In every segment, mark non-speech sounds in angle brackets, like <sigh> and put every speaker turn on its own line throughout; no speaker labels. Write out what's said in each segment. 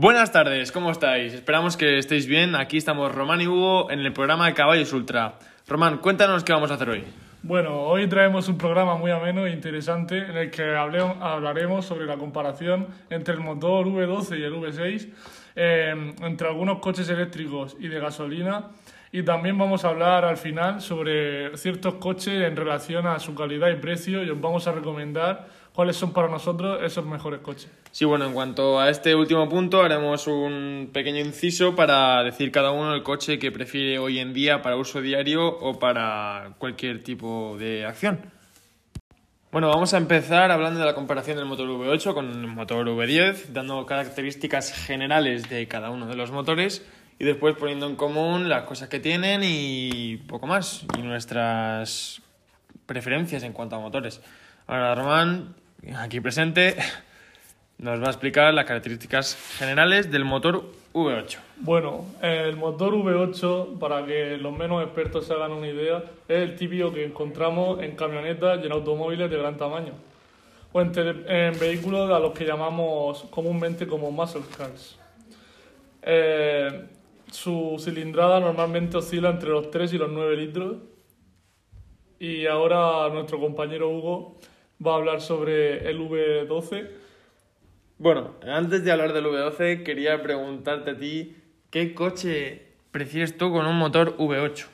Buenas tardes, ¿cómo estáis? Esperamos que estéis bien. Aquí estamos Román y Hugo en el programa Caballos Ultra. Román, cuéntanos qué vamos a hacer hoy.
Bueno, hoy traemos un programa muy ameno e interesante en el que hablaremos sobre la comparación entre el motor V12 y el V6, eh, entre algunos coches eléctricos y de gasolina, y también vamos a hablar al final sobre ciertos coches en relación a su calidad y precio y os vamos a recomendar cuáles son para nosotros esos mejores coches.
Sí, bueno, en cuanto a este último punto, haremos un pequeño inciso para decir cada uno el coche que prefiere hoy en día para uso diario o para cualquier tipo de acción. Bueno, vamos a empezar hablando de la comparación del motor V8 con el motor V10, dando características generales de cada uno de los motores y después poniendo en común las cosas que tienen y poco más, y nuestras preferencias en cuanto a motores. Ahora, Román, aquí presente, nos va a explicar las características generales del motor V8.
Bueno, el motor V8, para que los menos expertos se hagan una idea, es el típico que encontramos en camionetas y en automóviles de gran tamaño, o en, en vehículos a los que llamamos comúnmente como muscle cars. Eh, su cilindrada normalmente oscila entre los 3 y los 9 litros. Y ahora nuestro compañero Hugo va a hablar sobre el V12.
Bueno, antes de hablar del V12, quería preguntarte a ti, ¿qué coche prefieres tú con un motor V8?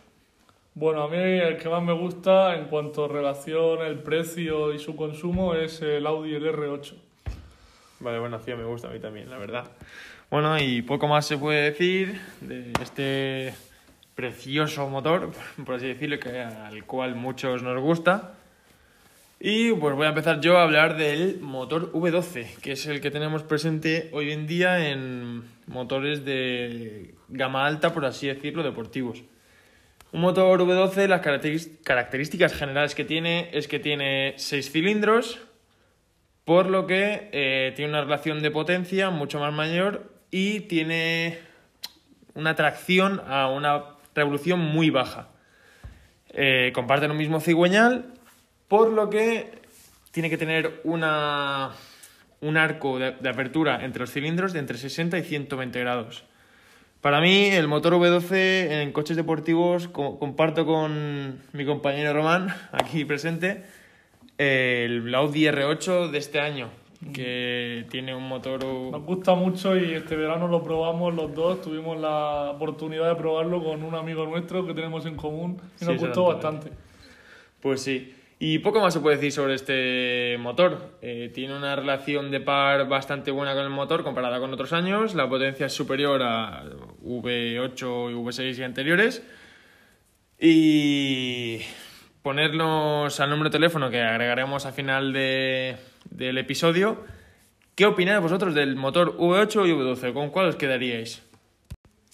Bueno, a mí el que más me gusta en cuanto a relación, el precio y su consumo es el Audi el R8.
Vale, bueno, sí, me gusta a mí también, la verdad. Bueno, y poco más se puede decir de este precioso motor, por así decirlo, que, al cual muchos nos gusta. Y pues voy a empezar yo a hablar del motor V12, que es el que tenemos presente hoy en día en motores de gama alta, por así decirlo, deportivos. Un motor V12, las características generales que tiene es que tiene 6 cilindros, por lo que eh, tiene una relación de potencia mucho más mayor y tiene una tracción a una revolución muy baja. Eh, comparten un mismo cigüeñal, por lo que tiene que tener una, un arco de, de apertura entre los cilindros de entre 60 y 120 grados. Para mí, el motor V12 en coches deportivos, co- comparto con mi compañero Román, <laughs> aquí presente, el Audi R8 de este año, que tiene un motor...
Nos gusta mucho y este verano lo probamos los dos. Tuvimos la oportunidad de probarlo con un amigo nuestro que tenemos en común y
Sí,
nos gustó bastante.
Pues sí. Y poco más se puede decir sobre este motor. Eh, tiene una relación de par bastante buena con el motor comparada con otros años. La potencia es superior a V8 y V6 y anteriores. Y ponernos al número de teléfono que agregaremos al final de- del episodio. ¿Qué opináis vosotros del motor V8 y V12? ¿Con cuál os quedaríais?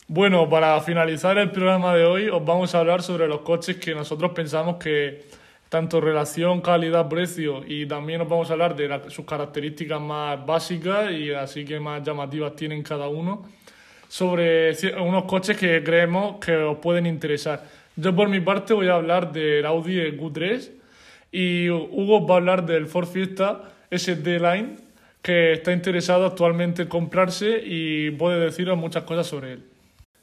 Bueno, para finalizar el programa de hoy, os vamos a hablar sobre los coches que nosotros pensamos que tanto relación calidad-precio y también os vamos a hablar de la- sus características más básicas y así que más llamativas tienen cada uno, sobre unos coches que creemos que os pueden interesar. Yo por mi parte voy a hablar del Audi Q3 y Hugo va a hablar del Ford Fiesta SD Line que está interesado actualmente en comprarse y puede deciros muchas cosas sobre él.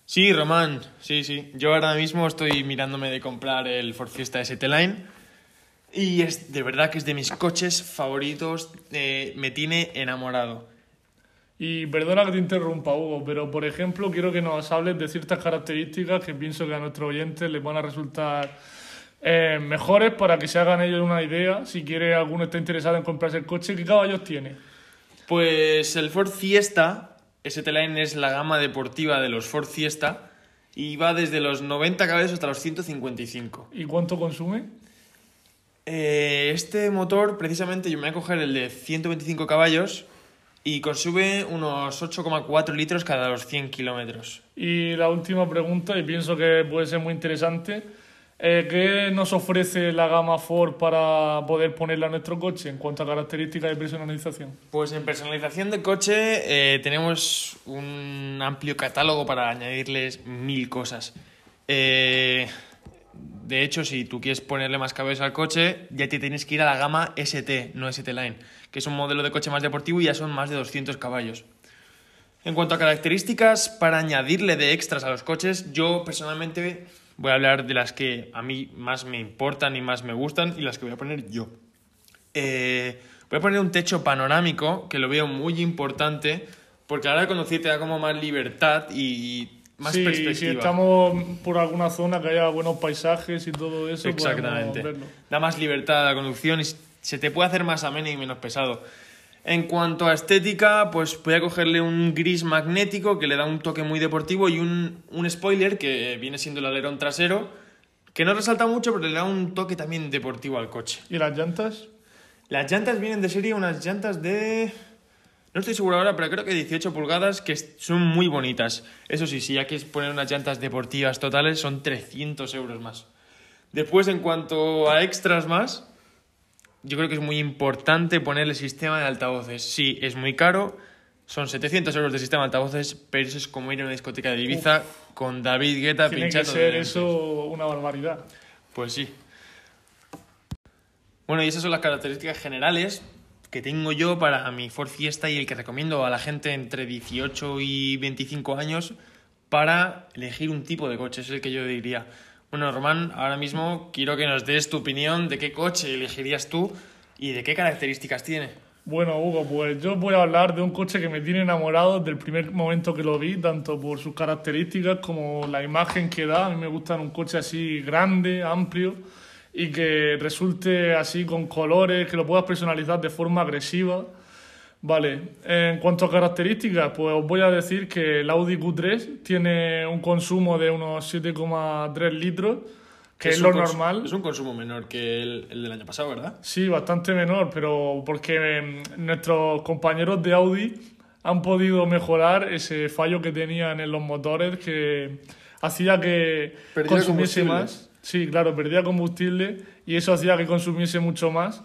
Sí, Román, sí, sí. Yo ahora mismo estoy mirándome de comprar el Ford Fiesta ST Line y es de verdad que es de mis coches favoritos, eh, me tiene enamorado.
Y perdona que te interrumpa, Hugo, pero por ejemplo quiero que nos hables de ciertas características que pienso que a nuestros oyentes les van a resultar eh, mejores para que se hagan ellos una idea. Si quiere alguno está interesado en comprarse el coche, ¿qué caballos tiene?
Pues el Ford Fiesta ST Line es la gama deportiva de los Ford Fiesta y va desde los 90 caballos hasta los 155.
¿Y cuánto consume?
Eh, este motor, precisamente, yo me voy a coger el de 125 caballos y consume unos 8,4 litros cada los 100 kilómetros.
Y la última pregunta, y pienso que puede ser muy interesante, eh, ¿qué nos ofrece la gama Ford para poder ponerla a nuestro coche en cuanto a características de personalización?
Pues en personalización de coche eh, tenemos un amplio catálogo para añadirles mil cosas. Eh, de hecho, si tú quieres ponerle más cabeza al coche, ya te tienes que ir a la gama ST, no ST Line, que es un modelo de coche más deportivo y ya son más de 200 caballos. En cuanto a características para añadirle de extras a los coches, yo personalmente voy a hablar de las que a mí más me importan y más me gustan y las que voy a poner yo. Eh, voy a poner un techo panorámico, que lo veo muy importante, porque a la conducir te da como más libertad y más
sí,
perspectiva.
si estamos por alguna zona que haya buenos paisajes y todo eso, podemos
Exactamente.
verlo.
Da más libertad a la conducción y se te puede hacer más ameno y menos pesado. En cuanto a estética, pues voy a cogerle un gris magnético que le da un toque muy deportivo y un, un spoiler que viene siendo el alerón trasero, que no resalta mucho, pero le da un toque también deportivo al coche.
¿Y las llantas?
Las llantas vienen de serie unas llantas de... No estoy seguro ahora, pero creo que 18 pulgadas, que son muy bonitas. Eso sí, si ya quieres poner unas llantas deportivas totales, son 300 euros más. Después, en cuanto a extras más, yo creo que es muy importante ponerle sistema de altavoces. Sí, es muy caro, son 700 euros de sistema de altavoces, pero eso es como ir a una discoteca de Ibiza con David Guetta
Tiene que
pinchando.
ser eso una barbaridad.
Pues sí. Bueno, y esas son las características generales que tengo yo para mi Ford Fiesta y el que recomiendo a la gente entre 18 y 25 años para elegir un tipo de coche, es el que yo diría. Bueno, Román, ahora mismo quiero que nos des tu opinión de qué coche elegirías tú y de qué características tiene.
Bueno, Hugo, pues yo voy a hablar de un coche que me tiene enamorado desde el primer momento que lo vi, tanto por sus características como la imagen que da. A mí me gusta un coche así grande, amplio y que resulte así con colores, que lo puedas personalizar de forma agresiva. Vale, en cuanto a características, pues os voy a decir que el Audi Q3 tiene un consumo de unos 7,3 litros, que es,
un
lo normal.
Es un consumo menor que el, el del año pasado, ¿verdad?
Sí, bastante menor, pero porque mm, nuestros compañeros de Audi han podido mejorar ese fallo que tenían en los motores que hacía que
Perdía
consumiese más. Sí, claro, perdía combustible y eso hacía que consumiese mucho más.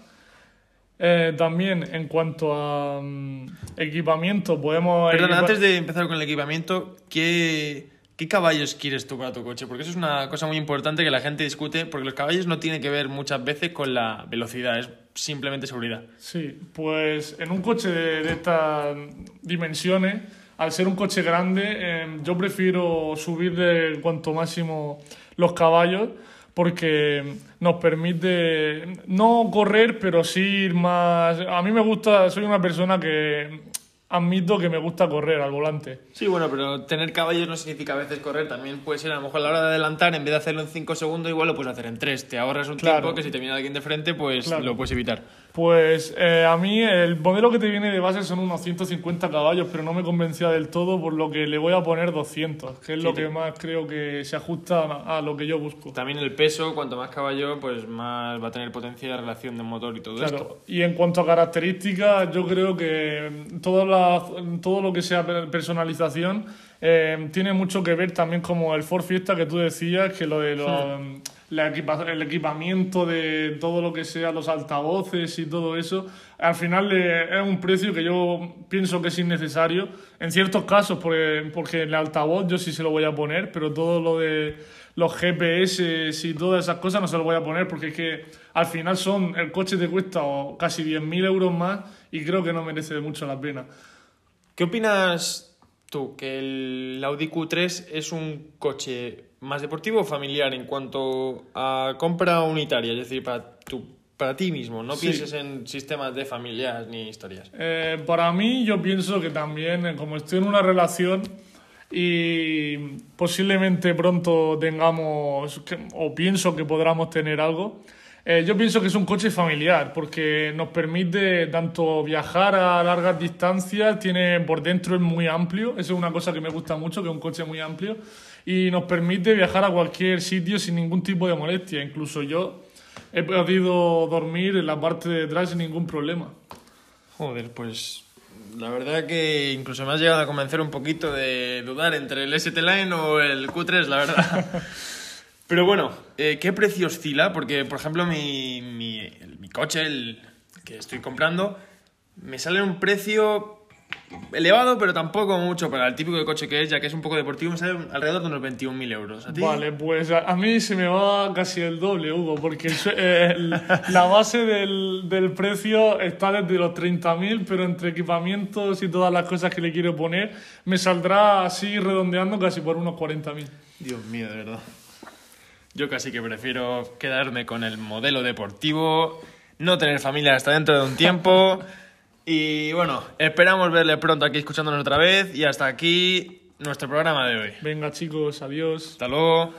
Eh, también en cuanto a mm, equipamiento, podemos... Equipa-
antes de empezar con el equipamiento, ¿qué, ¿qué caballos quieres tú para tu coche? Porque eso es una cosa muy importante que la gente discute, porque los caballos no tienen que ver muchas veces con la velocidad, es simplemente seguridad.
Sí, pues en un coche de, de estas dimensiones, al ser un coche grande, eh, yo prefiero subirle cuanto máximo los caballos porque nos permite no correr, pero sí ir más... A mí me gusta, soy una persona que admito que me gusta correr al volante.
Sí, bueno, pero tener caballos no significa a veces correr, también puede ser a lo mejor a la hora de adelantar, en vez de hacerlo en 5 segundos, igual lo puedes hacer en 3. Te ahorras un
Claro.
tiempo que si te viene alguien de frente, pues
Claro.
lo puedes evitar.
Pues eh, a mí el modelo que te viene de base son unos 150 caballos, pero no me convencía del todo, por lo que le voy a poner 200, que es
Sí,
lo que más creo que se ajusta a, lo que yo busco.
También el peso, cuanto más caballo, pues más va a tener potencia de relación de motor y todo esto.
Claro, y en cuanto a características, yo creo que todo, la- todo lo que sea per- personalización eh, tiene mucho que ver también como el Ford Fiesta que tú decías, que lo de los- la equipa- el equipamiento de todo lo que sea los altavoces y todo eso, al final eh, es un precio que yo pienso que es innecesario. En ciertos casos, porque, porque el altavoz yo sí se lo voy a poner, pero todo lo de los GPS y todas esas cosas no se lo voy a poner porque es que al final son el coche te cuesta casi 10.000 euros más y creo que no merece mucho la pena.
¿Qué opinas tú? ¿Que el Audi Q3 es un coche más deportivo o familiar en cuanto a compra unitaria? Es decir, para, tu, para ti mismo, no
Sí.
pienses en sistemas de familias ni historias.
Eh, para mí yo pienso que también, eh, como estoy en una relación y posiblemente pronto tengamos, o pienso que podamos tener algo, eh, yo pienso que es un coche familiar porque nos permite tanto viajar a largas distancias, tiene por dentro es muy amplio, eso es una cosa que me gusta mucho, que es un coche muy amplio, y nos permite viajar a cualquier sitio sin ningún tipo de molestia, incluso yo he podido dormir en la parte de atrás sin ningún problema.
Joder, pues la verdad que incluso me has llegado a convencer un poquito de dudar entre el ST Line o el Q3, la verdad. <laughs> Pero bueno, eh, ¿qué precio oscila? Porque, por ejemplo, mi, mi, el- mi coche, el que estoy comprando, me sale un precio elevado, pero tampoco mucho para el típico de coche que es, ya que es un poco deportivo, me sale alrededor de unos 21.000 euros. ¿A ti?
Vale, pues a, a mí se me va casi el doble, Hugo, porque el sue- el- la base del, del precio está desde los 30.000, pero entre equipamientos y todas las cosas que le quiero poner, me saldrá así redondeando casi por unos 40.000.
Dios mío, de verdad. Yo casi que prefiero quedarme con el modelo deportivo, no tener familia hasta dentro de un tiempo. <laughs> Y bueno, esperamos verle pronto aquí escuchándonos otra vez. Y hasta aquí nuestro programa de hoy.
Venga chicos, adiós.
Hasta luego.